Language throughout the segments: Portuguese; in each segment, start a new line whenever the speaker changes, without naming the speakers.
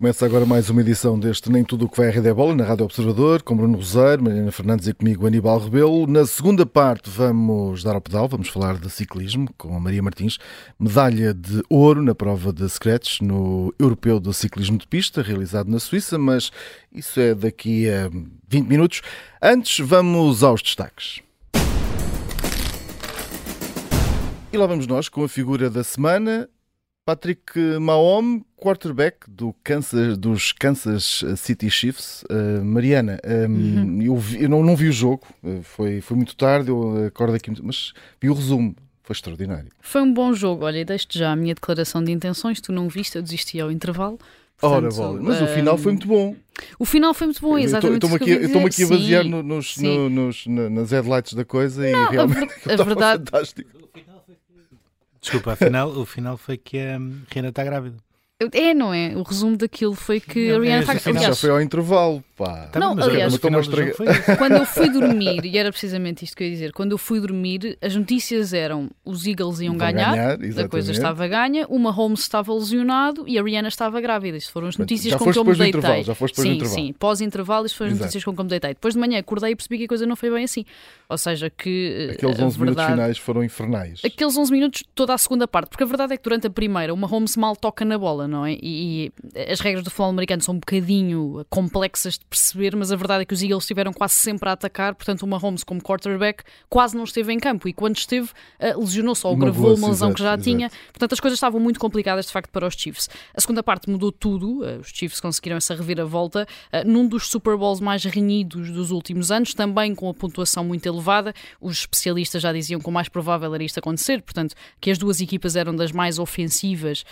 Começa agora mais uma edição deste Nem Tudo o que vai à Rede é Bola, na Rádio Observador, com Bruno Rosário, Mariana Fernandes e comigo Aníbal Rebelo. Na segunda parte vamos dar ao pedal, vamos falar de ciclismo com a Maria Martins, medalha de ouro na prova de scratch no Europeu do Ciclismo de Pista, realizado na Suíça, mas isso é daqui a 20 minutos. Antes, vamos aos destaques. E lá vamos nós com a figura da semana, Patrick Mahomes, quarterback do Kansas, dos Kansas City Chiefs. Uh, Mariana, um, uhum. eu, vi, eu não, não, vi o jogo, uh, foi, foi muito tarde, eu acordo aqui, mas vi o resumo. Foi extraordinário.
Foi um bom jogo. Olha, deixo-te já a minha declaração de intenções. Tu não viste, eu desisti ao intervalo.
Portanto, Ora, bola. Mas uh, o final foi muito bom.
O final foi muito bom, exatamente.
Estou-me aqui, aqui a basear no, nos, no, nos, nas headlights da coisa não, e realmente a, ver, a verdade, fantástico.
Desculpa, afinal, o final foi que a Rihanna está grávida.
É, não é? O resumo daquilo foi que a Rihanna
está... Aliás, já foi ao intervalo, pá.
Tá não, mas aliás, quando eu fui dormir, e era precisamente isto que eu ia dizer, quando eu fui dormir, as notícias eram os Eagles iam ganhar, ganhar a coisa estava ganha, o Mahomes estava lesionado e a Rihanna estava grávida. Isto foram as notícias com que eu me deitei.
Já foste
sim,
intervalo.
sim, pós-intervalo, isto foram as notícias com que eu me deitei. Depois de manhã acordei e percebi que a coisa não foi bem assim. Ou seja, que.
Eh, Aqueles 11 verdade, minutos finais foram infernais.
Aqueles 11 minutos, toda a segunda parte, porque a verdade é que durante a primeira o Mahomes mal toca na bola, não é? E, e as regras do futebol americano são um bocadinho complexas de perceber, mas a verdade é que os Eagles estiveram quase sempre a atacar, portanto o Mahomes como quarterback quase não esteve em campo e quando esteve uh, lesionou-se ou gravou uma lesão que já exato. tinha, portanto as coisas estavam muito complicadas de facto para os Chiefs. A segunda parte mudou tudo, uh, os Chiefs conseguiram essa reviravolta uh, num dos Super Bowls mais renhidos dos últimos anos, também com a pontuação muito elevada, os especialistas já diziam que o mais provável era isto acontecer, portanto que as duas equipas eram das mais ofensivas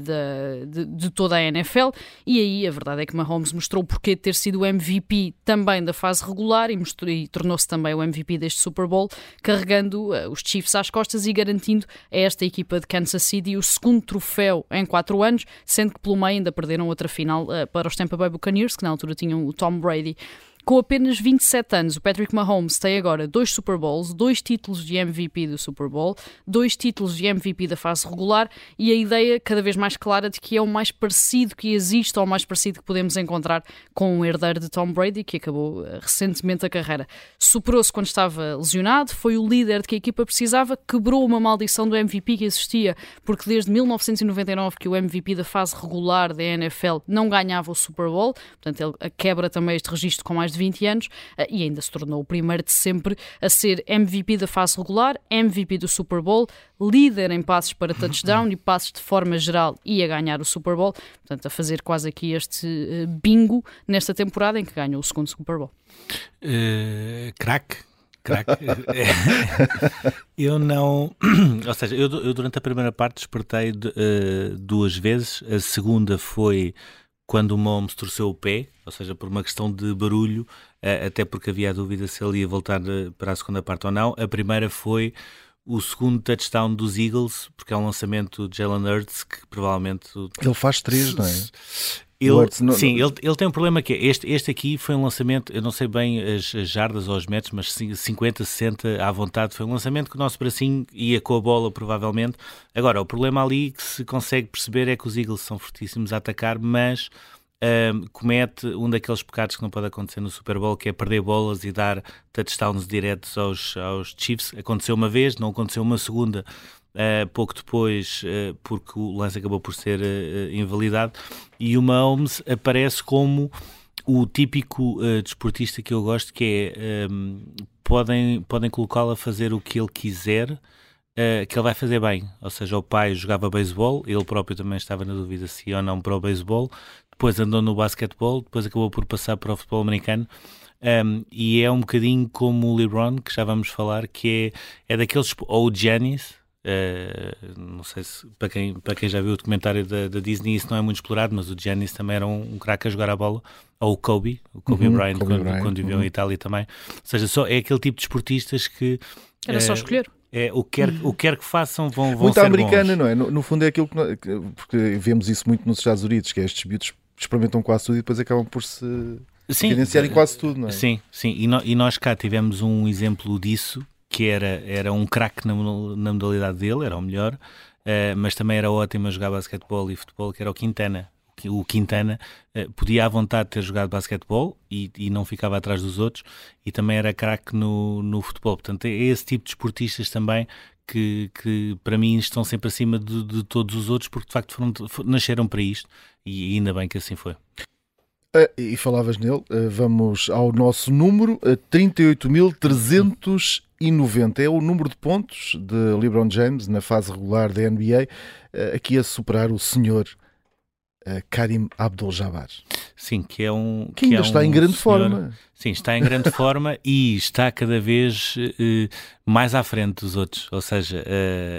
de, de, de toda a NFL. E aí a verdade é que Mahomes mostrou de ter sido o MVP também da fase regular e, e tornou-se também o MVP deste Super Bowl, carregando uh, os Chiefs às costas e garantindo a esta equipa de Kansas City o segundo troféu em quatro anos, sendo que pelo meio ainda perderam outra final uh, para os Tampa Bay Buccaneers, que na altura tinham o Tom Brady. Com apenas 27 anos, o Patrick Mahomes tem agora dois Super Bowls, dois títulos de MVP do Super Bowl, dois títulos de MVP da fase regular e a ideia cada vez mais clara de que é o mais parecido que existe ou o mais parecido que podemos encontrar com o herdeiro de Tom Brady, que acabou eh, recentemente a carreira. Superou-se quando estava lesionado, foi o líder de que a equipa precisava, quebrou uma maldição do MVP que existia, porque desde 1999 que o MVP da fase regular da NFL não ganhava o Super Bowl, portanto ele quebra também este registro com mais mais de 20 anos eh, e ainda se tornou o primeiro de sempre a ser MVP da fase regular, MVP do Super Bowl, líder em passes para touchdown e passes de forma geral e a ganhar o Super Bowl. Portanto, a fazer quase aqui este eh, bingo nesta temporada em que ganhou o segundo Super Bowl.
Uh, crack, crack. eu não. Ou seja, eu, eu, durante a primeira parte despertei de, uh, duas vezes. A segunda foi quando o Mahomes torceu o pé, ou seja, por uma questão de barulho, eh, até porque havia a dúvida se ele ia voltar eh, para a segunda parte ou não. A primeira foi o segundo touchdown dos Eagles, porque é um lançamento de Jalen Hurts que provavelmente...
Ele faz três, não é?
Ele, sim, ele, ele tem um problema que é, este, este aqui foi um lançamento, eu não sei bem as, as jardas ou os metros, mas 50, 60 à vontade, foi um lançamento que o nosso bracinho ia com a bola provavelmente. Agora, o problema ali que se consegue perceber é que os Eagles são fortíssimos a atacar, mas um, comete um daqueles pecados que não pode acontecer no Super Bowl, que é perder bolas e dar touchdowns diretos aos, aos Chiefs. Aconteceu uma vez, não aconteceu uma segunda, Uh, pouco depois, uh, porque o lance acabou por ser uh, invalidado, e o Mahomes aparece como o típico desportista que eu gosto, que é um, podem, podem colocá-lo a fazer o que ele quiser, que ele vai fazer bem. Ou seja, o pai jogava beisebol, ele próprio também estava na dúvida se ou não para o beisebol, depois andou no basquetebol, depois acabou por passar para o futebol americano. Um, e é um bocadinho como o LeBron, que já vamos falar, que é, é daqueles, ou o Giannis, Uh, não sei se para quem, para quem já viu o documentário da, da Disney isso não é muito explorado, mas o Giannis também era um, um craque a jogar a bola, ou o Kobe, o Kobe uhum, Bryant, Kobe quando, Bryant, quando viveu uhum. em Itália também. Ou seja, só, é aquele tipo de esportistas que.
Era uh, só escolher.
É, o, que quer, o que quer que façam vão, vão
muito
ser
americana,
bons.
não é? No, no, fundo é aquilo que, que, porque vemos isso muito nos Estados Unidos, que é estes miúdos experimentam quase tudo e depois acabam por se sim, em quase tudo, não é?
Sim, sim. E, no, e nós cá tivemos um exemplo disso que era, era um craque na, na, modalidade dele, era o melhor, uh, mas também era ótimo a jogar basquetebol e futebol, que era o Quintana. O Quintana, uh, podia à vontade ter jogado basquetebol e, e não ficava atrás dos outros e também era craque no, no futebol. Portanto, é esse tipo de esportistas também que, que para mim estão sempre acima de, de todos os outros porque de facto foram, nasceram para isto e ainda bem que assim foi.
Uh, e falavas nele, uh, vamos ao nosso número, uh, 38.390. É o número de pontos de LeBron James na fase regular da NBA, aqui a superar o senhor Karim Abdul-Jabbar.
Sim, que é um.
Que, que ainda
é
está
um
em grande
senhor,
forma.
Sim, está em grande forma e está cada vez uh, mais à frente dos outros. Ou seja,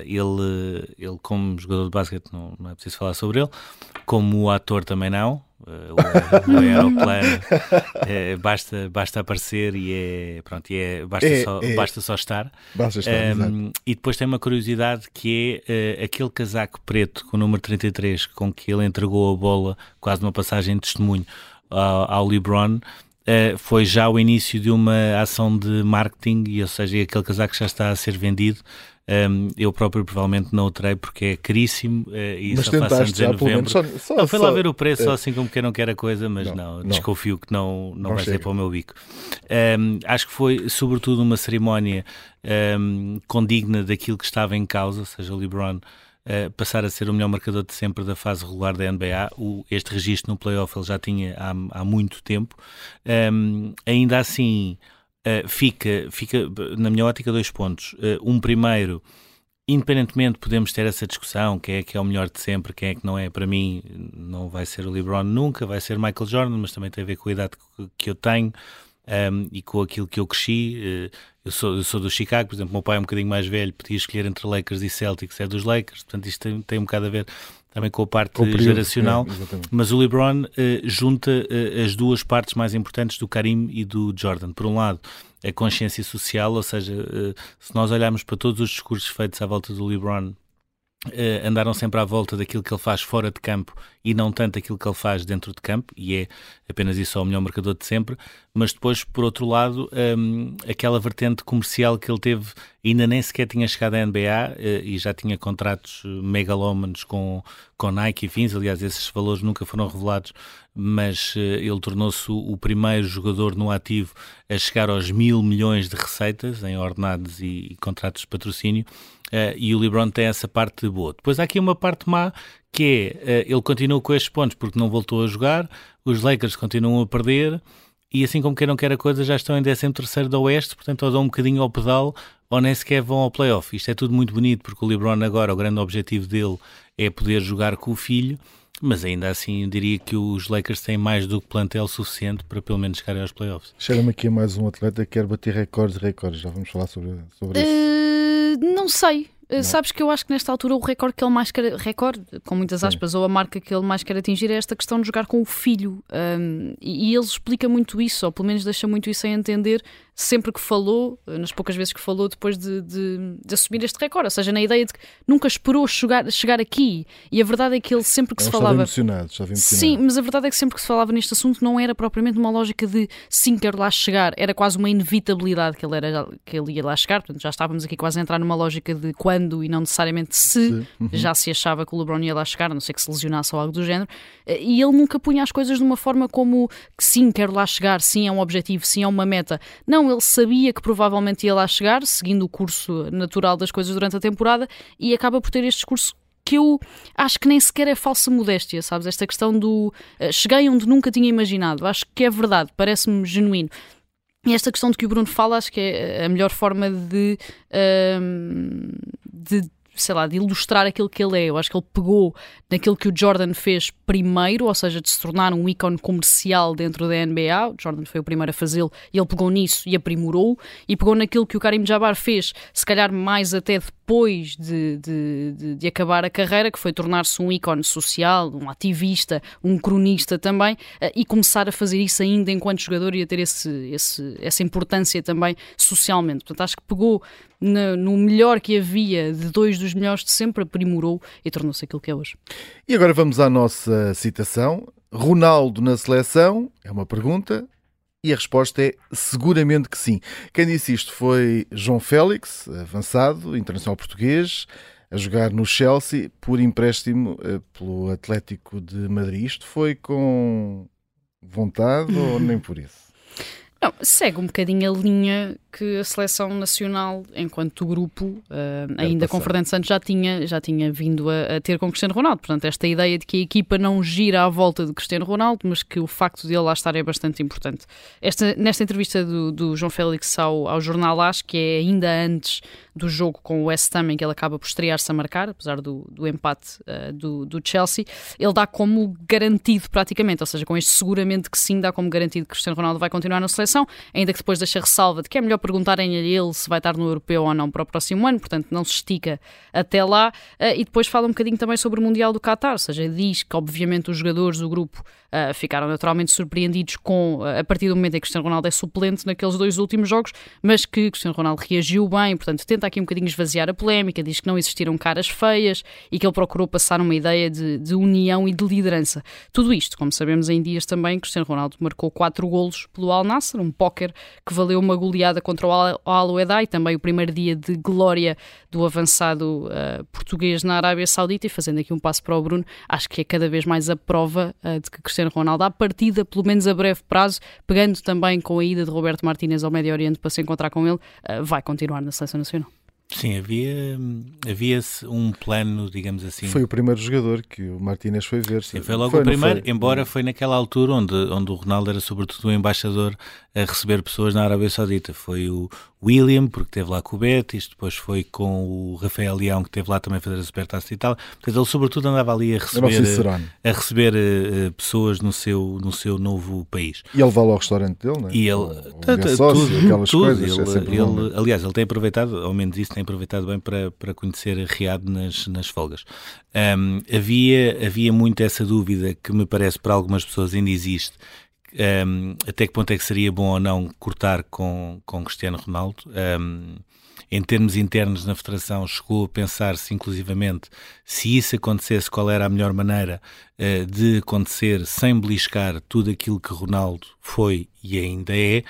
ele, ele, como jogador de basquete, não, não é preciso falar sobre ele, como ator também não Uh, o, o aeroplano. É, basta, basta aparecer e é pronto e é, basta, é, só, é, basta só estar,
basta estar
um, e depois tem uma curiosidade que é uh, aquele casaco preto com o número 33 com que ele entregou a bola quase numa passagem de testemunho ao, ao LeBron uh, foi já o início de uma ação de marketing e ou seja aquele casaco já está a ser vendido um, eu próprio provavelmente não o terei porque é caríssimo uh, e
mas
só faço
anos
em
novembro.
Só,
só,
não, foi lá ver o preço,
é...
só assim como quem não quer a coisa, mas não, não, não. desconfio que não, não, vai ser para o meu bico. Um, acho que foi sobretudo uma cerimónia um, condigna daquilo que estava em causa, ou seja, o LeBron Uh, passar a ser o melhor marcador de sempre da fase regular da NBA. O, este registro no playoff ele já tinha há, há muito tempo. Um, ainda assim, uh, fica, fica, na minha ótica, dois pontos. Uh, um primeiro, independentemente, podemos ter essa discussão: quem é que é o melhor de sempre, quem é que não é. Para mim, não vai ser o LeBron nunca, vai ser Michael Jordan, mas também tem a ver com a idade que eu tenho. Um, e com aquilo que eu cresci, uh, eu, sou, eu sou do Chicago, por exemplo, meu pai é um bocadinho mais velho, podia escolher entre Lakers e Celtics, é dos Lakers, portanto isto tem, tem um bocado a ver também com a parte com período, geracional, é, mas o LeBron uh, junta uh, as duas partes mais importantes do Karim e do Jordan. Por um lado, a consciência social, ou seja, uh, se nós olharmos para todos os discursos feitos à volta do LeBron Uh, andaram sempre à volta daquilo que ele faz fora de campo e não tanto aquilo que ele faz dentro de campo, e é apenas isso o melhor marcador de sempre. Mas depois, por outro lado, um, aquela vertente comercial que ele teve, ainda nem sequer tinha chegado à NBA uh, e já tinha contratos megalómanos com, com Nike e fins. Aliás, esses valores nunca foram revelados, mas uh, ele tornou-se o primeiro jogador no ativo a chegar aos mil milhões de receitas em ordenados e, e contratos de patrocínio. Uh, e o LeBron tem essa parte boa. Depois há aqui uma parte má que é uh, ele continua com estes pontos porque não voltou a jogar, os Lakers continuam a perder e assim como queiram quer a coisa já estão em 13 da Oeste, portanto ou dão um bocadinho ao pedal ou nem sequer vão ao playoff. Isto é tudo muito bonito porque o LeBron agora, o grande objetivo dele é poder jogar com o filho, mas ainda assim eu diria que os Lakers têm mais do que plantel suficiente para pelo menos chegarem aos playoffs.
Cheira-me aqui mais um atleta que quer bater recordes e recordes, já vamos falar sobre, sobre isso.
Uh não sei. Eh, não. Sabes que eu acho que nesta altura o recorde que ele mais quer, recorde, com muitas aspas, Sim. ou a marca que ele mais quer atingir é esta questão de jogar com o filho. Um, e, e, ele explica muito isso, ou pelo menos deixa muito isso a entender, sempre que falou, nas poucas vezes que falou, depois de, de, de assumir este recorde. Ou seja, na ideia de que nunca esperou chegar, chegar aqui. E a verdade é que ele sempre que
ele
se falava.
Emocionado, emocionado.
Sim, mas a verdade é que sempre que se falava neste assunto não era propriamente uma lógica de sim, quero lá chegar. Era quase uma inevitabilidade que ele, era, que ele ia lá chegar. Portanto, já estávamos aqui quase a entrar numa lógica de quando e não necessariamente se. Uhum. Já se achava que o LeBron ia lá chegar, a não ser que se lesionasse ou algo do género. E ele nunca punha as coisas de uma forma como que sim, quero lá chegar, sim, é um objetivo, sim, é uma meta. Não, ele sabia que provavelmente ia lá chegar, seguindo o curso natural das coisas durante a temporada, e acaba por ter este discurso que eu acho que nem sequer é falsa modéstia, sabes? Esta questão do uh, cheguei onde nunca tinha imaginado. Acho que é verdade, parece-me genuíno. E esta questão de que o Bruno fala, acho que é a melhor forma de, uh, de sei lá, de ilustrar aquilo que ele é. Eu acho que ele pegou naquilo que o Jordan fez primeiro, ou seja, de se tornar um ícone comercial dentro da NBA. O Jordan foi o primeiro a fazê-lo e ele pegou nisso e aprimorou. E pegou naquilo que o Karim Jabbar fez, se calhar mais até depois de, de, de, de acabar a carreira, que foi tornar-se um ícone social, um ativista, um cronista também, eh, e começar a fazer isso ainda enquanto jogador e a ter esse, esse, essa importância também socialmente. Portanto, acho que pegou no, no melhor que havia de dois dos melhores de sempre, aprimorou e tornou-se aquilo que é hoje.
E agora vamos à nossa citação. Ronaldo na seleção? É uma pergunta. E a resposta é seguramente que sim. Quem disse isto foi João Félix, avançado, internacional português, a jogar no Chelsea por empréstimo uh, pelo Atlético de Madrid. Isto foi com vontade ou nem por isso?
Não, segue um bocadinho a linha que a seleção nacional, enquanto grupo, uh, ainda com Fernando Santos, já tinha, já tinha vindo a, a, ter com Cristiano Ronaldo. Portanto, esta ideia de que a equipa não gira à volta de Cristiano Ronaldo, mas que o facto de ele lá estar é bastante importante. Esta, nesta entrevista do, do João Félix ao, ao jornal AS, que é ainda antes do jogo com o West Ham, em que ele acaba por estrear-se a marcar, apesar do, do empate uh, do, do Chelsea, ele dá como garantido praticamente, ou seja, com este seguramente que sim, dá como garantido que Cristiano Ronaldo vai continuar na seleção, ainda que depois deixa ressalva de que é melhor perguntarem a ele se vai estar no europeu ou não para o próximo ano, portanto não se estica até lá, uh, e depois fala um bocadinho também sobre o Mundial do Qatar, ou seja, diz que obviamente os jogadores do grupo uh, ficaram naturalmente surpreendidos com, a partir do momento em que Cristiano Ronaldo é suplente naqueles dois últimos jogos, mas que Cristiano Ronaldo reagiu bem, portanto tenta aqui um bocadinho esvaziar a polémica, diz que não existiram caras feias e que ele procurou passar uma ideia de, de união e de liderança. Tudo isto, como sabemos em dias também, Cristiano Ronaldo marcou quatro golos pelo Al Nassr, um póquer que valeu uma goleada o Al e também o primeiro dia de glória do avançado uh, português na Arábia Saudita e fazendo aqui um passo para o Bruno, acho que é cada vez mais a prova uh, de que Cristiano Ronaldo, à partida, pelo menos a breve prazo, pegando também com a ida de Roberto Martínez ao Médio Oriente para se encontrar com ele, uh, vai continuar na Seleção Nacional.
Sim, havia, havia um plano, digamos assim.
Foi o primeiro jogador que o Martínez foi ver.
Sim, foi logo foi, o primeiro, embora foi naquela altura onde, onde o Ronaldo era sobretudo o embaixador a receber pessoas na Arábia Saudita. Foi o William, porque esteve lá com o Betis, depois foi com o Rafael Leão, que esteve lá também a fazer a supertaça e tal. Portanto, ele sobretudo andava ali a receber, a, a receber uh, pessoas no seu, no seu novo país.
E ele vai ao restaurante dele, não é?
E ele,
ou, ou sócio,
tudo,
aquelas
tudo,
coisas.
Ele, é ele, aliás, ele tem aproveitado, ao menos isso, tem aproveitado bem para, para conhecer Riad nas, nas folgas. Um, havia, havia muito essa dúvida que me parece para algumas pessoas ainda existe, um, até que ponto é que seria bom ou não cortar com, com Cristiano Ronaldo. Um, em termos internos na Federação, chegou a pensar-se inclusivamente se isso acontecesse, qual era a melhor maneira uh, de acontecer sem beliscar tudo aquilo que Ronaldo foi e ainda é.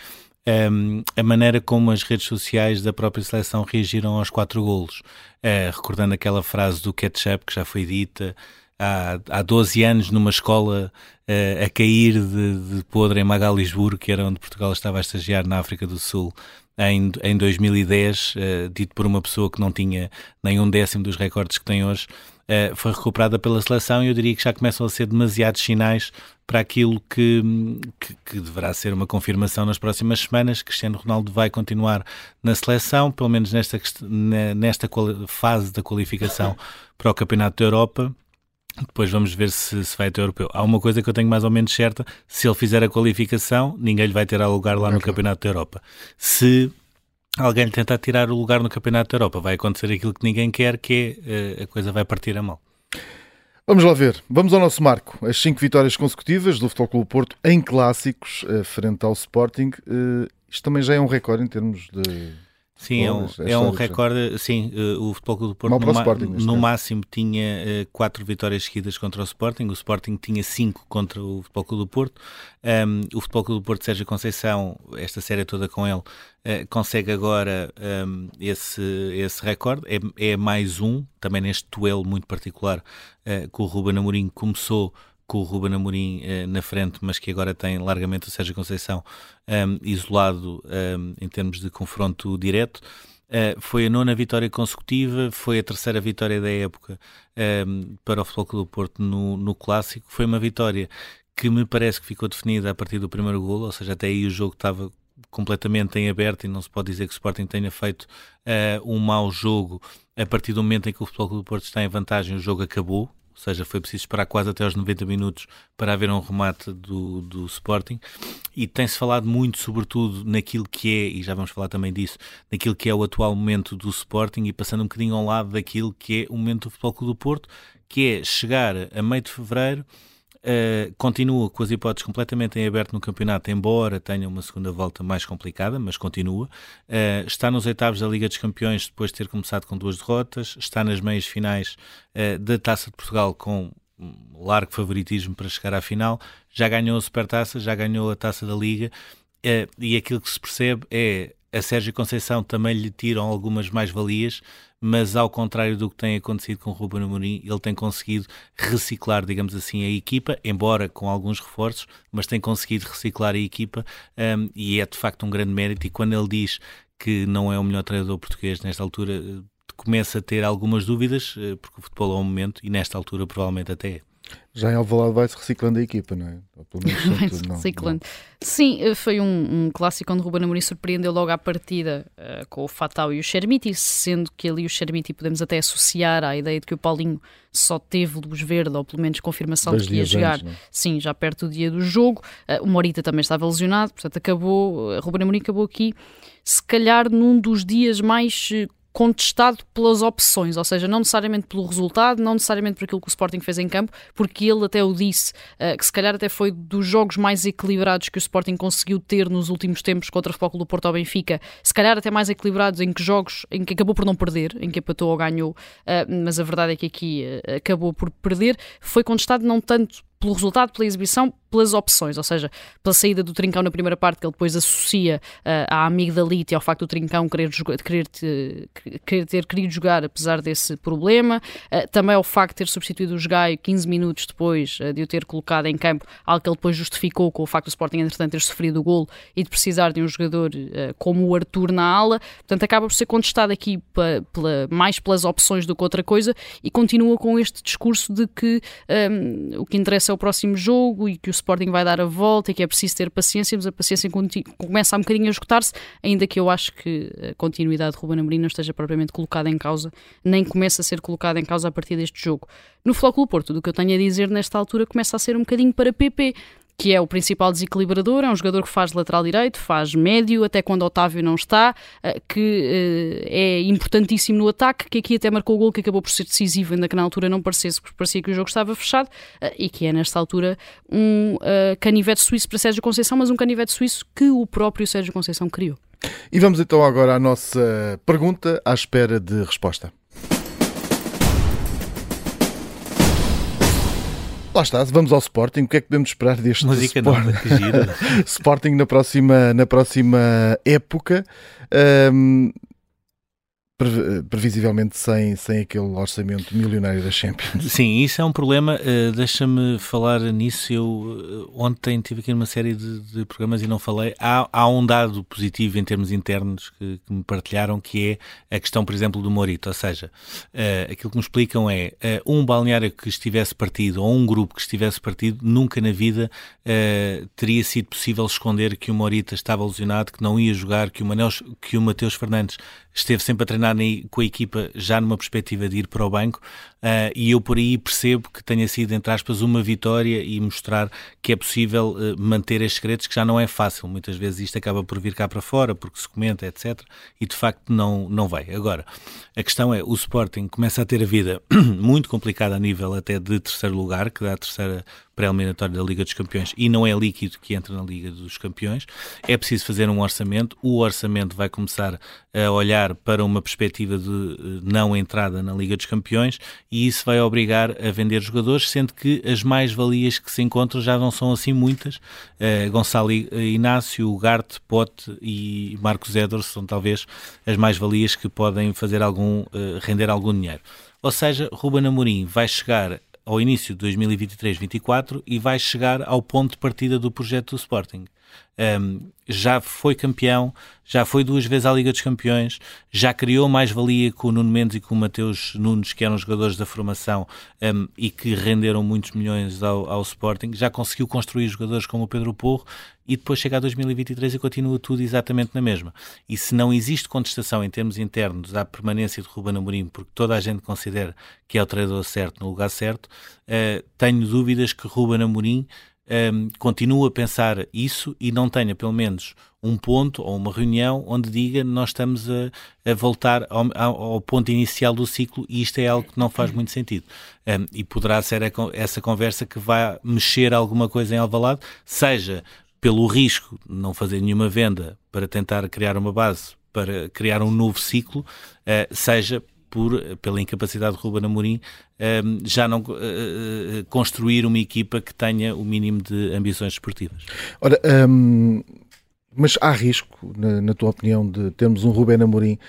Um, a maneira como as redes sociais da própria seleção reagiram aos quatro golos. Uh, recordando aquela frase do ketchup que já foi dita, há, há 12 anos numa escola uh, a cair de, de podre em Magalisburgo, que era onde Portugal estava a estagiar na África do Sul, em, em 2010, uh, eh, dito por uma pessoa que não tinha nenhum décimo dos recordes que tem hoje, uh, foi recuperada pela seleção e eu diria que já começam a ser demasiados sinais para aquilo que, que, que, deverá ser uma confirmação nas próximas semanas. Cristiano Ronaldo vai continuar na seleção, pelo menos nesta, nesta fase da qualificação para o Campeonato da Europa. Depois vamos ver se, se vai até o europeu. Há uma coisa que eu tenho mais ou menos certa: se ele fizer a qualificação, ninguém lhe vai ter a lugar lá no Campeonato da Europa. Se alguém lhe tentar tirar o lugar no Campeonato da Europa, vai acontecer aquilo que ninguém quer, que é eh, a coisa vai partir a mal.
Vamos lá ver. Vamos ao nosso marco. As cinco vitórias consecutivas do Futebol Clube Porto em clássicos, eh, frente ao Sporting. Eh, isto também já é um recorde em termos de
Sim, é um, é um recorde. Sim, uh, o Futebol Clube do Porto no, Sporting, no máximo tinha uh, quatro vitórias seguidas contra o Sporting. O Sporting tinha cinco contra o Futebol Clube do Porto. Um, o Futebol Clube do Porto, Sérgio Conceição, esta série toda com ele, uh, consegue agora um, esse, esse recorde. É, é mais um, também neste duelo muito particular uh, que o Ruben Amorim começou com o Ruben Amorim eh, na frente, mas que agora tem largamente o Sérgio Conceição um, ehm, isolado um, ehm, em termos de confronto direto. Uh, foi a nona vitória consecutiva, foi a terceira vitória da época um, ehm, para o Futebol Clube do Porto no, no Clássico. Foi uma vitória que me parece que ficou definida a partir do primeiro golo, ou seja, até aí o jogo estava completamente em aberto e não se pode dizer que o Sporting tenha feito uh, um mau jogo. A partir do momento em que o Futebol Clube do Porto está em vantagem, o jogo acabou ou seja, foi preciso esperar quase até aos 90 minutos para haver um remate do, do Sporting. E tem-se falado muito, sobretudo, naquilo que é, e já vamos falar também disso, naquilo que é o atual momento do Sporting e passando um bocadinho ao lado daquilo que é o momento do Futebol Clube do Porto, que é chegar a meio de fevereiro Uh, continua com as hipóteses completamente em aberto no campeonato, embora tenha uma segunda volta mais complicada, mas continua. Uh, está nos oitavos da Liga dos Campeões depois de ter começado com duas derrotas. Está nas meias finais uh, da Taça de Portugal com um largo favoritismo para chegar à final. Já ganhou a Supertaça, já ganhou a Taça da Liga. e aquilo que se percebe é a Sérgio Conceição também lhe tiram algumas mais-valias, mas ao contrário do que tem acontecido com o Ruben Amorim, ele tem conseguido reciclar, digamos assim, a equipa, embora com alguns reforços, mas tem conseguido reciclar a equipa um, e é de facto um grande mérito. E quando ele diz que não é o melhor treinador português nesta altura, começa a ter algumas dúvidas, eh, porque o futebol é um momento e nesta altura provavelmente até é.
Já em Alvalade vai-se reciclando a equipa, não é?
Vai-se reciclando. Não. Sim, eh, foi um, um, clássico onde o Ruben Amorim surpreendeu logo à partida uh, com o Fatal e o Chermiti, sendo que ali o Chermiti podemos até associar à ideia de que o Paulinho só teve luz verde, ou pelo menos confirmação de que ia jogar, antes, é? sim, já perto do dia do jogo. Uh, o Morita também estava lesionado, portanto acabou, uh, Ruben Amorim acabou aqui, se calhar num dos dias mais contestado pelas opções, ou seja, não necessariamente pelo resultado, não necessariamente por aquilo que o Sporting fez em campo, porque ele até o disse, uh, que se calhar até foi dos jogos mais equilibrados que o Sporting conseguiu ter nos últimos tempos contra o Futebol do Porto ao Benfica, se calhar até mais equilibrados em que jogos em que acabou por não perder, em que empatou ou ganhou, uh, mas a verdade é que aqui uh, acabou por perder, foi contestado não tanto pelo resultado, pela exibição, pelas opções, ou seja, pela saída do Trincão na primeira parte, que ele depois associa uh, à amigdalite e ao facto do Trincão querer, querer, te, querer ter querido jogar apesar desse problema, uh, também ao facto de ter substituído o Gaio 15 minutos depois uh, de o ter colocado em campo, algo que ele depois justificou com o facto do Sporting, entretanto, ter sofrido o golo e de precisar de um jogador como o Arthur na ala, portanto, acaba por ser contestado aqui pela, pela, mais pelas opções do que outra coisa e continua com este discurso de que um, o que interessa é o próximo jogo e que o Sporting vai dar a volta e que é preciso ter paciência, mas a paciência começa a um bocadinho a esgotar-se, ainda que eu acho que a continuidade de Ruben Amorim não esteja propriamente colocada em causa, nem começa a ser colocada em causa a partir deste jogo. No Flóculo Porto, do que eu tenho a dizer nesta altura, começa a ser um bocadinho para PP que é o principal desequilibrador, é um jogador que faz lateral direito, faz médio, até quando Otávio não está, eh, que eh, é importantíssimo no ataque, que aqui até marcou o gol que acabou por ser decisivo, ainda que na altura não parecesse, porque parecia que o jogo estava fechado, eh, e que é nesta altura um canivete suíço para Sérgio Conceição, mas um canivete suíço que o próprio Sérgio Conceição criou.
E vamos então agora à nossa pergunta à espera de resposta. Lá está, vamos ao Sporting. O que é que podemos esperar deste
Música
Sport...
nova, que gira.
Sporting na próxima, na próxima época? Um, previsivelmente sem, sem aquele orçamento milionário da Champions.
Sim, isso é um problema. Uh, Deixa-me falar nisso. Eu uh, ontem tive aqui uma série de, de, programas e não falei. Há, há um dado positivo em termos internos que, que, me partilharam, que é a questão, por exemplo, do Morito. Ou seja, uh, aquilo que me explicam é um balneário que estivesse partido ou um grupo que estivesse partido, nunca na vida teria sido possível esconder que o Morita estava lesionado, que não ia jogar, que o, Manel, que o Mateus Fernandes esteve sempre a treinar com a equipa já numa perspectiva de ir para o banco uh, e eu por aí percebo que tenha sido, entre aspas, uma vitória e mostrar que é possível uh, manter estes segredos, que já não é fácil. Muitas vezes isto acaba por vir cá para fora, porque se comenta, etc. E de facto não, não vai. Agora, a questão é, o Sporting começa a ter a vida muito complicada a nível até de terceiro lugar, que dá a terceira pré-eliminatória da Liga dos Campeões e não é líquido que entra na Liga dos Campeões. É preciso fazer um orçamento. O orçamento vai começar a olhar para uma perspectiva de eh, não entrada na Liga dos Campeões e isso vai obrigar a vender jogadores, sendo que as mais-valias que se encontram já não são assim muitas. Uh, Gonçalo Inácio, Garte, Pote e Marcos Edwards são talvez as mais-valias que podem fazer algum, uh, render algum dinheiro. Ou seja, Ruben Amorim vai chegar ao início de 2023-24 e vai chegar ao ponto de partida do projeto do Sporting. Um, já foi campeão, já foi duas vezes à Liga dos Campeões, já criou mais valia com o Nuno Mendes e com o Mateus Nunes, que eram jogadores da formação um, e que renderam muitos milhões ao, ao, Sporting, já conseguiu construir jogadores como o Pedro Porro e depois chega a 2023 e continua tudo exatamente na mesma. E se não existe contestação em termos internos à permanência de Ruben Amorim, porque toda a gente considera que é o treinador certo no lugar certo, uh, tenho dúvidas que Ruben Amorim um, continue a pensar isso e não tenha pelo menos um ponto ou uma reunião onde diga nós estamos a, a voltar ao, ao, ponto inicial do ciclo e isto é algo que não faz muito sentido. Um, e poderá ser a, essa conversa que vai mexer alguma coisa em Alvalade, seja pelo risco de não fazer nenhuma venda para tentar criar uma base para criar um novo ciclo, uh, seja por, pela incapacidade de Ruben Amorim, um, já não uh, construir uma equipa que tenha o mínimo de ambições esportivas.
Ora, um, mas há risco, na, na, tua opinião, de termos um Ruben Amorim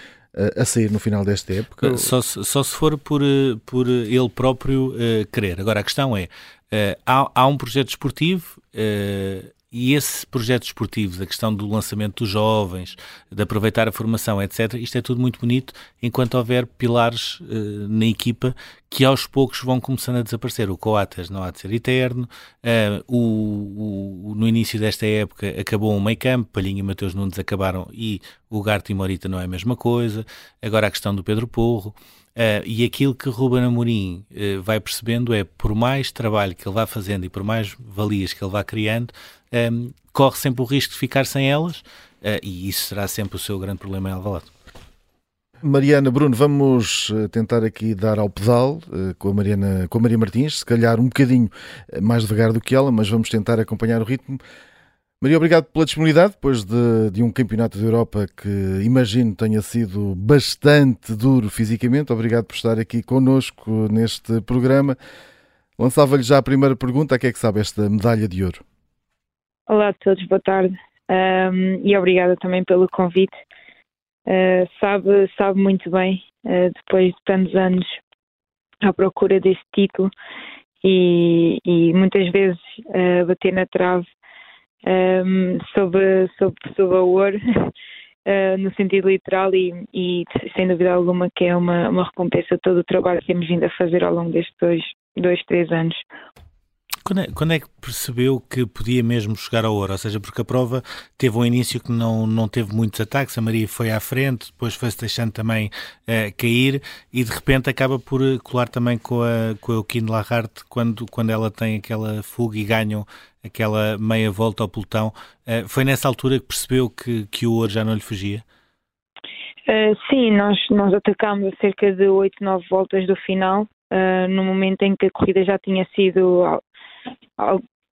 a sair no final desta época?
Só se, só se for por, por ele próprio uh, querer. Agora, a questão é, uh, há, há, um projeto esportivo uh, e esse projeto esportivo, a questão do lançamento dos jovens, de aproveitar a formação, etc., isto é tudo muito bonito enquanto houver pilares uh, na equipa que aos poucos vão começando a desaparecer. O Coates não há de ser eterno, uh, o, o, no início desta época acabou um meio campo, Palhinha e Mateus Nunes acabaram e o Garto e Morita não é a mesma coisa, agora a questão do Pedro Porro. Uh, e aquilo que Ruben Amorim uh, vai percebendo é, por mais trabalho que ele vá fazendo e por mais valias que ele vá criando, um, ehm, corre sempre o risco de ficar sem elas uh, e isso será sempre o seu grande problema em Alvalade.
Mariana, Bruno, vamos tentar aqui dar ao pedal com a, Mariana, com a Maria Martins, se calhar um bocadinho mais devagar do que ela, mas vamos tentar acompanhar o ritmo. Maria, obrigado pela disponibilidade, depois de, de, um campeonato de Europa que imagino tenha sido bastante duro fisicamente. Obrigado por estar aqui connosco neste programa. Lançava-lhe já a primeira pergunta: a que é que sabe esta medalha de ouro?
Olá a todos, boa tarde um, e obrigada também pelo convite. Uh, sabe, sabe muito bem, uh, depois de tantos anos à procura desse título e, e muitas vezes uh, bater na trave um, sobre, sobre, sobre a ouro, uh, no sentido literal, e, e, sem dúvida alguma que é uma, uma recompensa todo o trabalho que temos vindo a fazer ao longo destes dois, dois três anos.
Quando é, quando é, que percebeu que podia mesmo chegar ao ouro? Ou seja, porque a prova teve um início que não, não teve muitos ataques, a Maria foi à frente, depois foi-se deixando também uh, cair e de repente acaba por colar também com a, com a quando, quando ela tem aquela fuga e ganham aquela meia volta ao pelotão. Uh, foi nessa altura que percebeu que, que o ouro já não lhe fugia?
Uh, sim, nós, nós atacámos a cerca de 8, 9 voltas do final, uh, no momento em que a corrida já tinha sido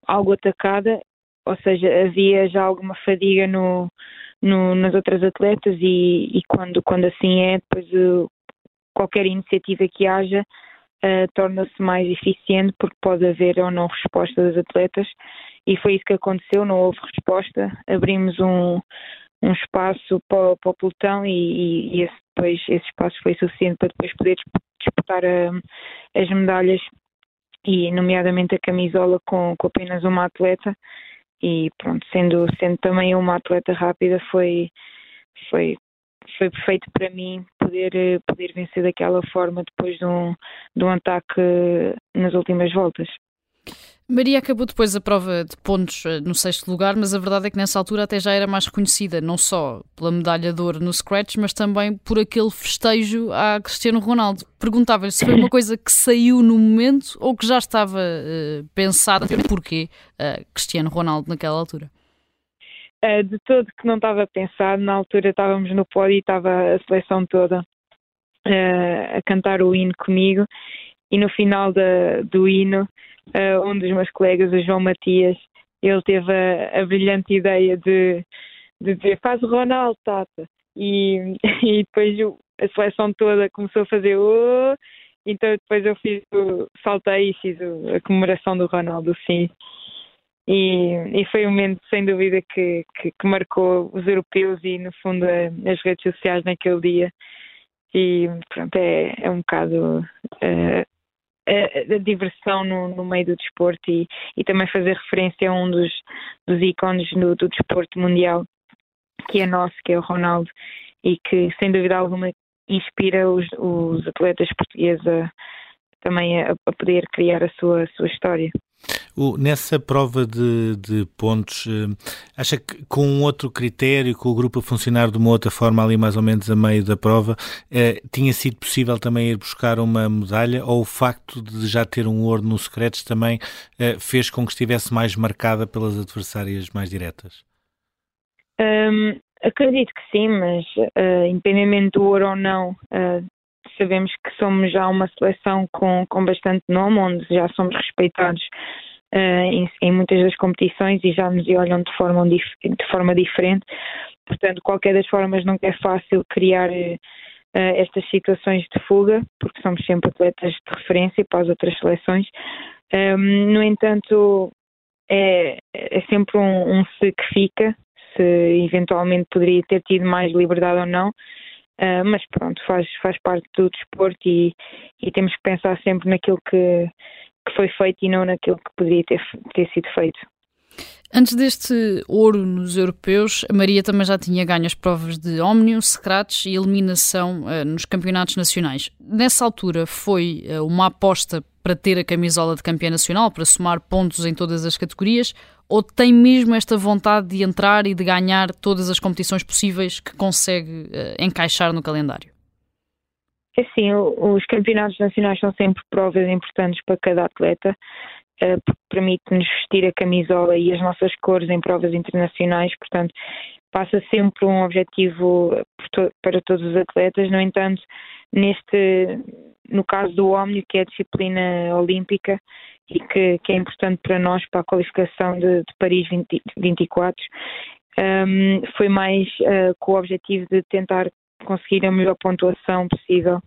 algo, atacada, ou seja, havia já alguma fadiga no, no, nas outras atletas e, e, quando, quando assim é, depois qualquer iniciativa que haja uh, torna-se mais eficiente porque pode haver ou não resposta das atletas. E foi isso que aconteceu, não houve resposta, abrimos um, um espaço para, para o pelotão e, e esse, depois, esse espaço foi suficiente para depois poder disputar a, as medalhas e nomeadamente a camisola com, com apenas uma atleta e pronto, sendo, sendo também uma atleta rápida foi, foi foi perfeito para mim poder, poder vencer daquela forma depois de um, de um ataque nas últimas voltas.
Maria acabou depois a prova de pontos eh, no sexto lugar, mas a verdade é que nessa altura até já era mais reconhecida, não só pela medalha de ouro no Scratch, mas também por aquele festejo a Cristiano Ronaldo. Perguntava-lhe se foi uma coisa que saiu no momento ou que já estava uh, pensada. Porquê uh, Cristiano Ronaldo naquela altura?
Uh, de todo que não estava pensado. Na altura estávamos no pódio e estava a seleção toda uh, a cantar o hino comigo. E no final do hino, uh, um dos meus colegas, o João Matias, ele teve a, a brilhante ideia de, de dizer faz o Ronaldo, Tata. E, e depois a seleção toda começou a fazer oh! então depois eu fiz o, saltei e fiz o, a comemoração do Ronaldo, sim. E, e, foi um momento, sem dúvida, que, que, que, marcou os europeus e, no fundo, as redes sociais naquele dia. E, pronto, é, é um bocado uh, a, a, diversão no, no, meio do desporto e, e, também fazer referência a um dos, dos ícones do, do, desporto mundial, que é nosso, que é o Ronaldo, e que, sem dúvida alguma, inspira os, os atletas portugueses a, também a, a poder criar a sua, a sua história.
Nessa prova de, de, pontos, eh, acha que com um outro critério, com o grupo a funcionar de uma outra forma ali mais ou menos a meio da prova, eh, tinha sido possível também ir buscar uma medalha ou o facto de já ter um ouro no secretos também eh, fez com que estivesse mais marcada pelas adversárias mais diretas?
Um, acredito que sim, mas uh, do ouro ou não, uh, sabemos que somos já uma seleção com, com bastante nome, onde já somos respeitados em, em, muitas das competições e já nos olham de forma, de forma diferente. Portanto, qualquer das formas não é fácil criar uh, estas situações de fuga, porque somos sempre atletas de referência para as outras seleções. Ehm, no entanto, é, é sempre um, um se que fica, se eventualmente poderia ter tido mais liberdade ou não. Mas pronto, faz, faz parte do desporto e, e temos que pensar sempre naquilo que, que foi feito e não naquilo que poderia ter, ter sido feito.
Antes deste ouro nos europeus, a Maria também já tinha ganho as provas de Omnium, Scratch e eliminação uh, nos campeonatos nacionais. Nessa altura foi uh, uma aposta para ter a camisola de campeã nacional, para somar pontos em todas as categorias, ou tem mesmo esta vontade de entrar e de ganhar todas as competições possíveis que consegue uh, encaixar no calendário?
É sim, os campeonatos nacionais são sempre provas importantes para cada atleta. Eh, permite-nos vestir a camisola e as nossas cores em provas internacionais, portanto, passa sempre um objetivo para todos os atletas. No entanto, neste, no caso do Omni, que é a disciplina olímpica e que, que é importante para nós para a qualificação de, de Paris 20, 24, um, foi mais uh, com o objetivo de tentar conseguir a melhor pontuação possível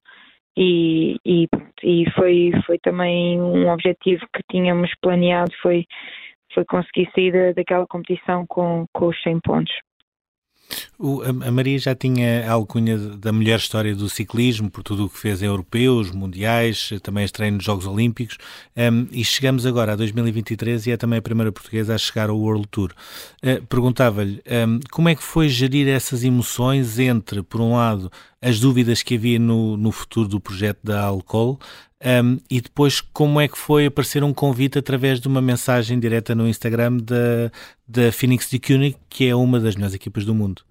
e, e, e foi, foi também um objetivo que tínhamos planeado, foi, foi conseguir sair daquela competição com, com os 100 pontos.
O, a, Maria já tinha a alcunha da melhor história do ciclismo, por tudo o que fez em europeus, mundiais, também estreia nos Jogos Olímpicos, um, e chegamos agora a 2023 e é também a primeira portuguesa a chegar ao World Tour. Uh, Perguntava-lhe um, como é que foi gerir essas emoções entre, por um lado, as dúvidas que havia no, no futuro do projeto da Alcool um, e depois como é que foi aparecer um convite através de uma mensagem direta no Instagram da, da Phoenix de Koenig, que é uma das melhores equipas do mundo.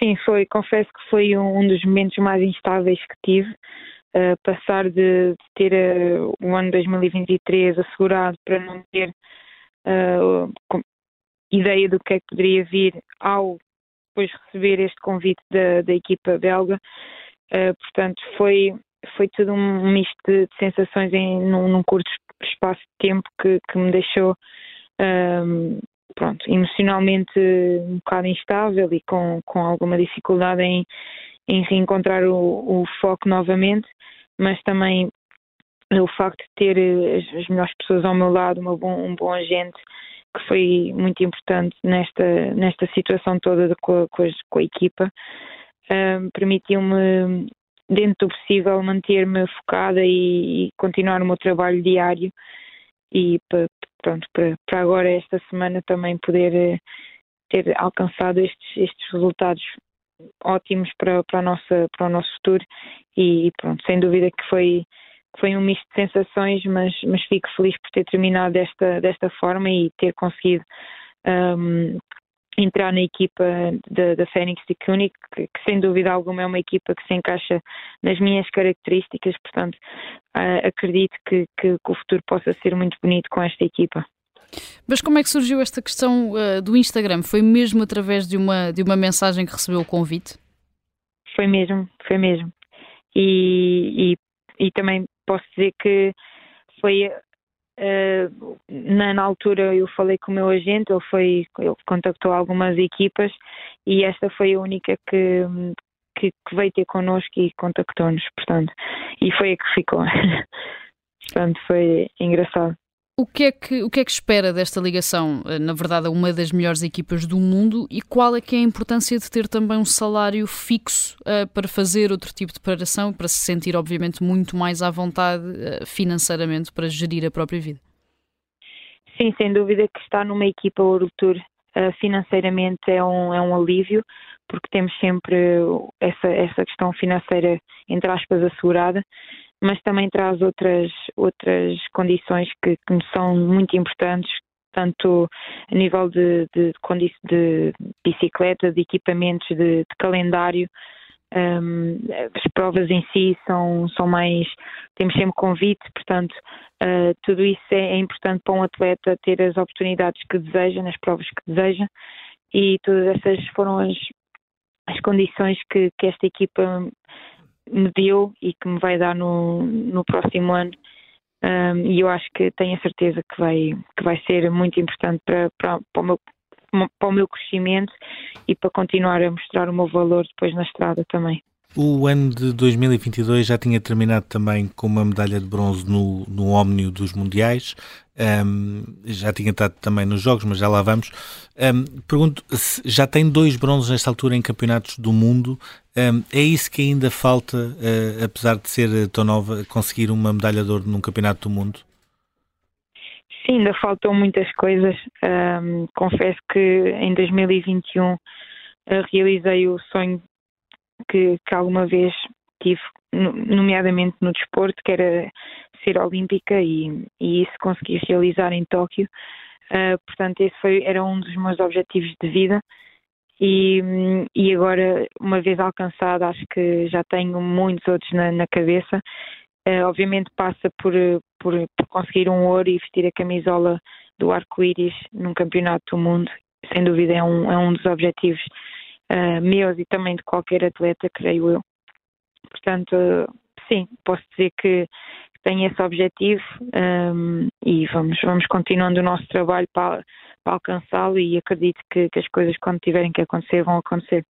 Sim, foi, confesso que foi um dos momentos mais instáveis que tive. Uh, passar de, ter uh, o ano 2023 assegurado para não ter uh, ideia do que é que poderia vir ao depois receber este convite da, da equipa belga. portanto, foi, foi tudo um misto de, de sensações em, num, num, curto espaço de tempo que, que me deixou um, pronto, emocionalmente um bocado instável e com, com alguma dificuldade em, em reencontrar o, o foco novamente, mas também o facto de ter as, as melhores pessoas ao meu lado, bom, um bom agente, que foi muito importante nesta, nesta situação toda de, com, a, com, a, equipa, um, permitiu-me dentro do possível, manter-me focada e, e, continuar o meu trabalho diário e pronto, para, para agora, esta semana, também poder eh, ter alcançado estes, estes resultados ótimos para, para, a nossa, para o nosso futuro. E pronto, sem dúvida que foi, foi um misto de sensações, mas, mas fico feliz por ter terminado desta, desta forma e ter conseguido um, entrar na equipa da, Fênix de Koenig, que, que, sem dúvida alguma é uma equipa que se encaixa nas minhas características, portanto uh, acredito que, que, que, o futuro possa ser muito bonito com esta equipa.
Mas como é que surgiu esta questão uh, do Instagram? Foi mesmo através de uma, de uma mensagem que recebeu o convite?
Foi mesmo, foi mesmo. E, e, e também posso dizer que foi Uh, na, na, altura eu falei com o meu agente, ele foi, ele contactou algumas equipas e esta foi a única que, que, que veio ter connosco e contactou-nos, portanto, e foi a que ficou. portanto, foi engraçado.
O que, é que, o que é que espera desta ligação, eh, na verdade, a uma das melhores equipas do mundo. E qual é que é a importância de ter também um salário fixo uh, para fazer outro tipo de preparação, para se sentir, obviamente, muito mais à vontade uh, financeiramente para gerir a própria vida?
Sim, sem dúvida que estar numa equipa Eurotour uh, financeiramente é um, é um alívio, porque temos sempre essa, essa questão financeira, entre aspas, assegurada mas também traz outras, outras condições que, que são muito importantes, tanto a nível de, de, de bicicleta, de equipamentos, de, de calendário. Um, as provas em si são, são mais. Temos sempre convite, portanto, uh, tudo isso é, é, importante para um atleta ter as oportunidades que deseja, nas provas que deseja, e todas essas foram as, as condições que, que esta equipa me deu e que me vai dar no, no próximo ano. Um, e eu acho que tenho a certeza que vai, que vai ser muito importante para, para, para, o meu, para o meu crescimento e para continuar a mostrar o meu valor depois na estrada também.
O ano de 2022 já tinha terminado também com uma medalha de bronze no, no Ómnio dos Mundiais. Um, já tinha estado também nos Jogos, mas já lá vamos. Um, pergunto, já tem dois bronzes nesta altura em campeonatos do mundo. É isso que ainda falta, uh, apesar de ser tão nova, conseguir uma medalha de ouro num campeonato do mundo?
Sim, ainda faltam muitas coisas. Um, confesso que em 2021 uh, realizei o sonho que, que alguma vez tive, nomeadamente no desporto, que era ser olímpica e, e isso consegui realizar em Tóquio. Uh, portanto, esse foi, era um dos meus objetivos de vida. E, e agora, uma vez alcançado, acho que já tenho muitos outros na, na cabeça. Uh, obviamente passa por, por, por, conseguir um ouro e vestir a camisola do arco-íris num campeonato do mundo. Sem dúvida é um, é um dos objetivos uh, meus e também de qualquer atleta, creio eu. Portanto, sim, posso dizer que tenho esse objetivo um, e vamos, vamos continuando o nosso trabalho para, para alcançá-lo e acredito que, que as coisas, quando tiverem que acontecer, vão acontecer.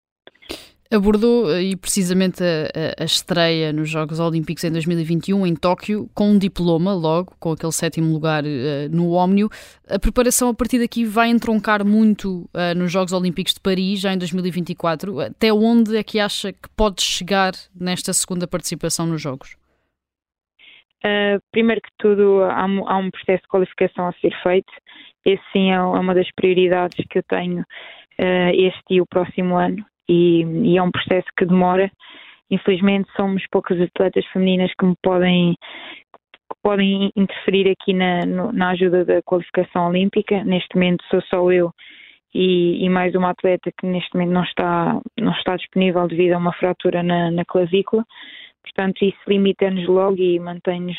Abordou eh, e precisamente a, a, estreia nos Jogos Olímpicos em 2021 em Tóquio com um diploma logo, com aquele sétimo lugar uh, no Ómnio. A preparação a partir daqui vai entroncar muito uh, nos Jogos Olímpicos de Paris já em 2024. Até onde é que acha que pode chegar nesta segunda participação nos Jogos?
Uh, primeiro que tudo, há, há, um processo de qualificação a ser feito. Esse sim é uma das prioridades que eu tenho este e o próximo ano e, e, é um processo que demora. Infelizmente somos poucas atletas femininas que me podem que podem interferir aqui na, na ajuda da qualificação olímpica. Neste momento sou só eu e, e, mais uma atleta que neste momento não está, não está disponível devido a uma fratura na, na clavícula. Portanto, isso limita-nos logo e mantém-nos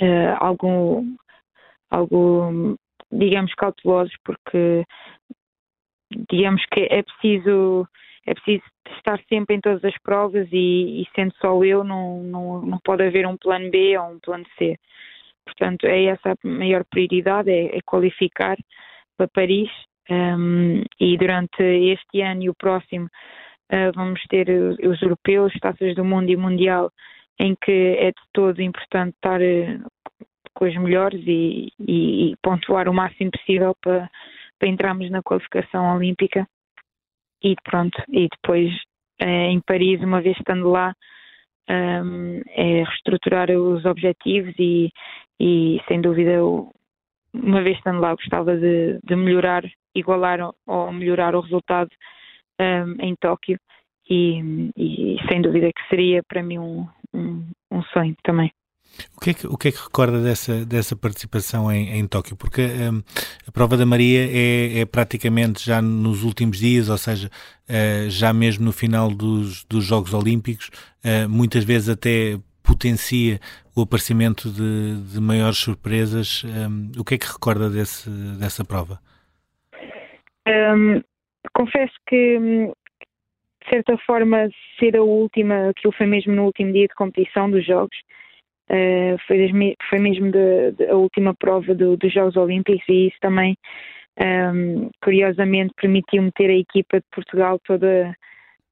uh, algo, algo, digamos, cautelosos, porque digamos que é preciso é preciso estar sempre em todas as provas e, e, sendo só eu não, não, não pode haver um plano B ou um plano C. Portanto, é essa a maior prioridade, é, é qualificar para Paris um, e durante este ano e o próximo uh, vamos ter os, europeus, taças do mundo e mundial, em que é de todo importante estar uh, com os melhores e, e, e pontuar o máximo possível para para entrarmos na qualificação olímpica. E pronto, e depois eh, em Paris, uma vez estando lá, é reestruturar os objetivos e, e sem dúvida uma vez estando lá gostava de, de melhorar, igualar ou melhorar o resultado um, em Tóquio e, e, sem dúvida que seria para mim um, um, um sonho também.
O que, é que, o que é que recorda dessa, dessa participação em, em Tóquio? Porque um, a prova da Maria é, é, praticamente já nos últimos dias, ou seja, uh, já mesmo no final dos, dos Jogos Olímpicos, uh, muitas vezes até potencia o aparecimento de, de maiores surpresas. Um, o que é que recorda desse, dessa prova?
Um, confesso que, de certa forma, ser a última, aquilo foi mesmo no último dia de competição dos Jogos Uh, foi, foi, mesmo de, de, a última prova do, dos Jogos Olímpicos e isso também, um, ehm, curiosamente, permitiu-me ter a equipa de Portugal toda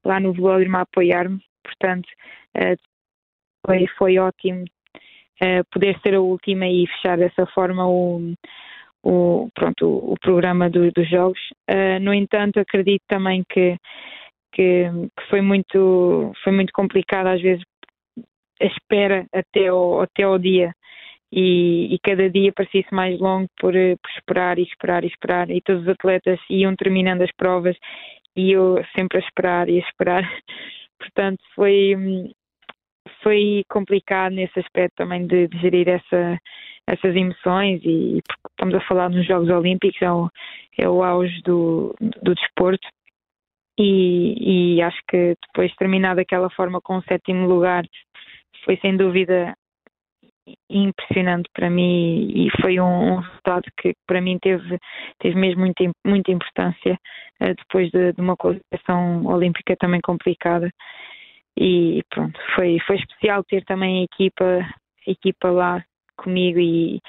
lá no velódromo a apoiar-me. Portanto, uh, foi, foi ótimo uh, poder ser a última e fechar dessa forma o, o, pronto, o, programa do, dos Jogos. no entanto, acredito também que, que, que, foi, muito, foi muito complicado às vezes a espera até o, até o dia. E, e, cada dia parecia-se mais longo por, por, esperar e esperar e esperar. E todos os atletas iam terminando as provas e eu sempre a esperar e a esperar. Portanto, foi, foi complicado nesse aspecto também de, de gerir essa, essas emoções. E estamos a falar nos Jogos Olímpicos, é o, é o auge do, do desporto. E, e acho que depois terminar daquela forma com o sétimo lugar foi sem dúvida impressionante para mim e foi um, um resultado que para mim teve, teve mesmo muita, muita importância uh, depois de, de, uma qualificação olímpica também complicada e pronto, foi, foi especial ter também a equipa, a equipa lá comigo e,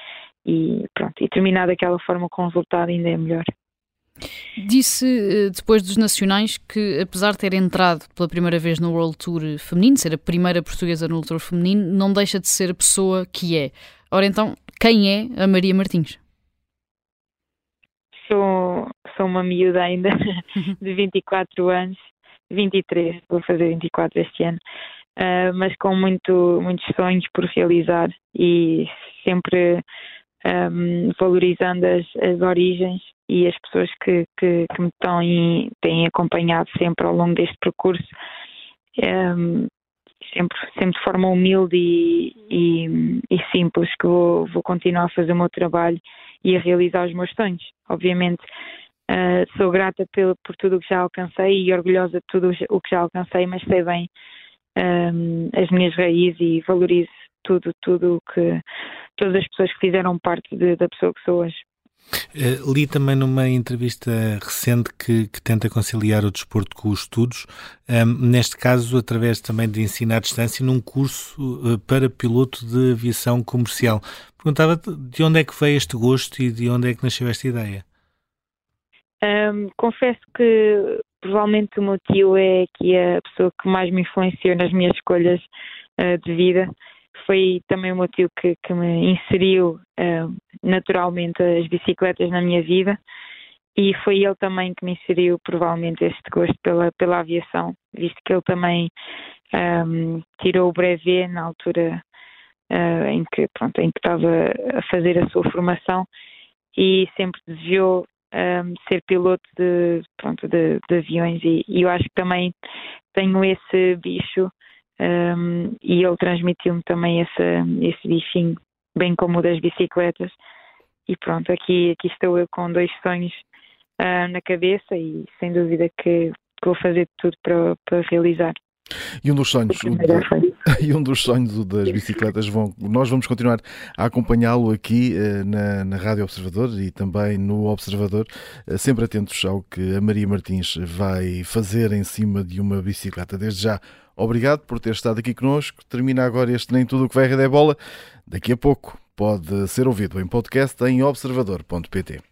e pronto, e terminar daquela forma com o resultado ainda é melhor.
Disse eh, depois dos Nacionais que, apesar de ter entrado pela primeira vez no World Tour feminino, ser a primeira portuguesa no World Tour feminino, não deixa de ser a pessoa que é. Ora então, quem é a Maria Martins?
Sou, sou uma miúda ainda, de 24 anos, 23, vou fazer 24 este ano, uh, mas com muito, muitos sonhos por realizar e sempre um, valorizando as, as, origens e as pessoas que, que, que me estão têm acompanhado sempre ao longo deste percurso. Um, sempre, sempre de forma humilde e, e, e simples que vou, vou, continuar a fazer o meu trabalho e a realizar os meus sonhos. Obviamente uh, sou grata pelo, por tudo o que já alcancei e orgulhosa de tudo o que já alcancei, mas sei bem um, as minhas raízes e valorizo tudo, tudo que todas as pessoas que fizeram parte de, da pessoa que sou hoje.
Uh, li também numa entrevista recente que, que, tenta conciliar o desporto com os estudos, um, neste caso através também de ensino à distância num curso uh, para piloto de aviação comercial. Perguntava de onde é que veio este gosto e de onde é que nasceu esta ideia?
Um, confesso que provavelmente o meu tio é é a pessoa que mais me influenciou nas minhas escolhas uh, de vida foi também o motivo que, que me inseriu uh, naturalmente as bicicletas na minha vida e foi ele também que me inseriu provavelmente este gosto pela, pela aviação, visto que ele também um, ehm, tirou o brevet na altura uh, em que pronto, em que estava a fazer a sua formação e sempre desejou um, ehm, ser piloto de, pronto, de, de aviões e, e, eu acho que também tenho esse bicho um, e ele transmitiu-me também esse, esse bichinho, bem como o das bicicletas. E pronto, aqui, aqui estou eu com dois sonhos uh, na cabeça e sem dúvida que, que vou fazer tudo para, para realizar.
E um dos sonhos, e um dos sonhos das bicicletas vão, nós vamos continuar a acompanhá-lo aqui uh, na, na Rádio Observador e também no Observador, uh, sempre atentos ao que a Maria Martins vai fazer em cima de uma bicicleta. Desde já, obrigado por ter estado aqui connosco. Termina agora este Nem Tudo o que vai render bola. Daqui a pouco pode ser ouvido em podcast em observador.pt.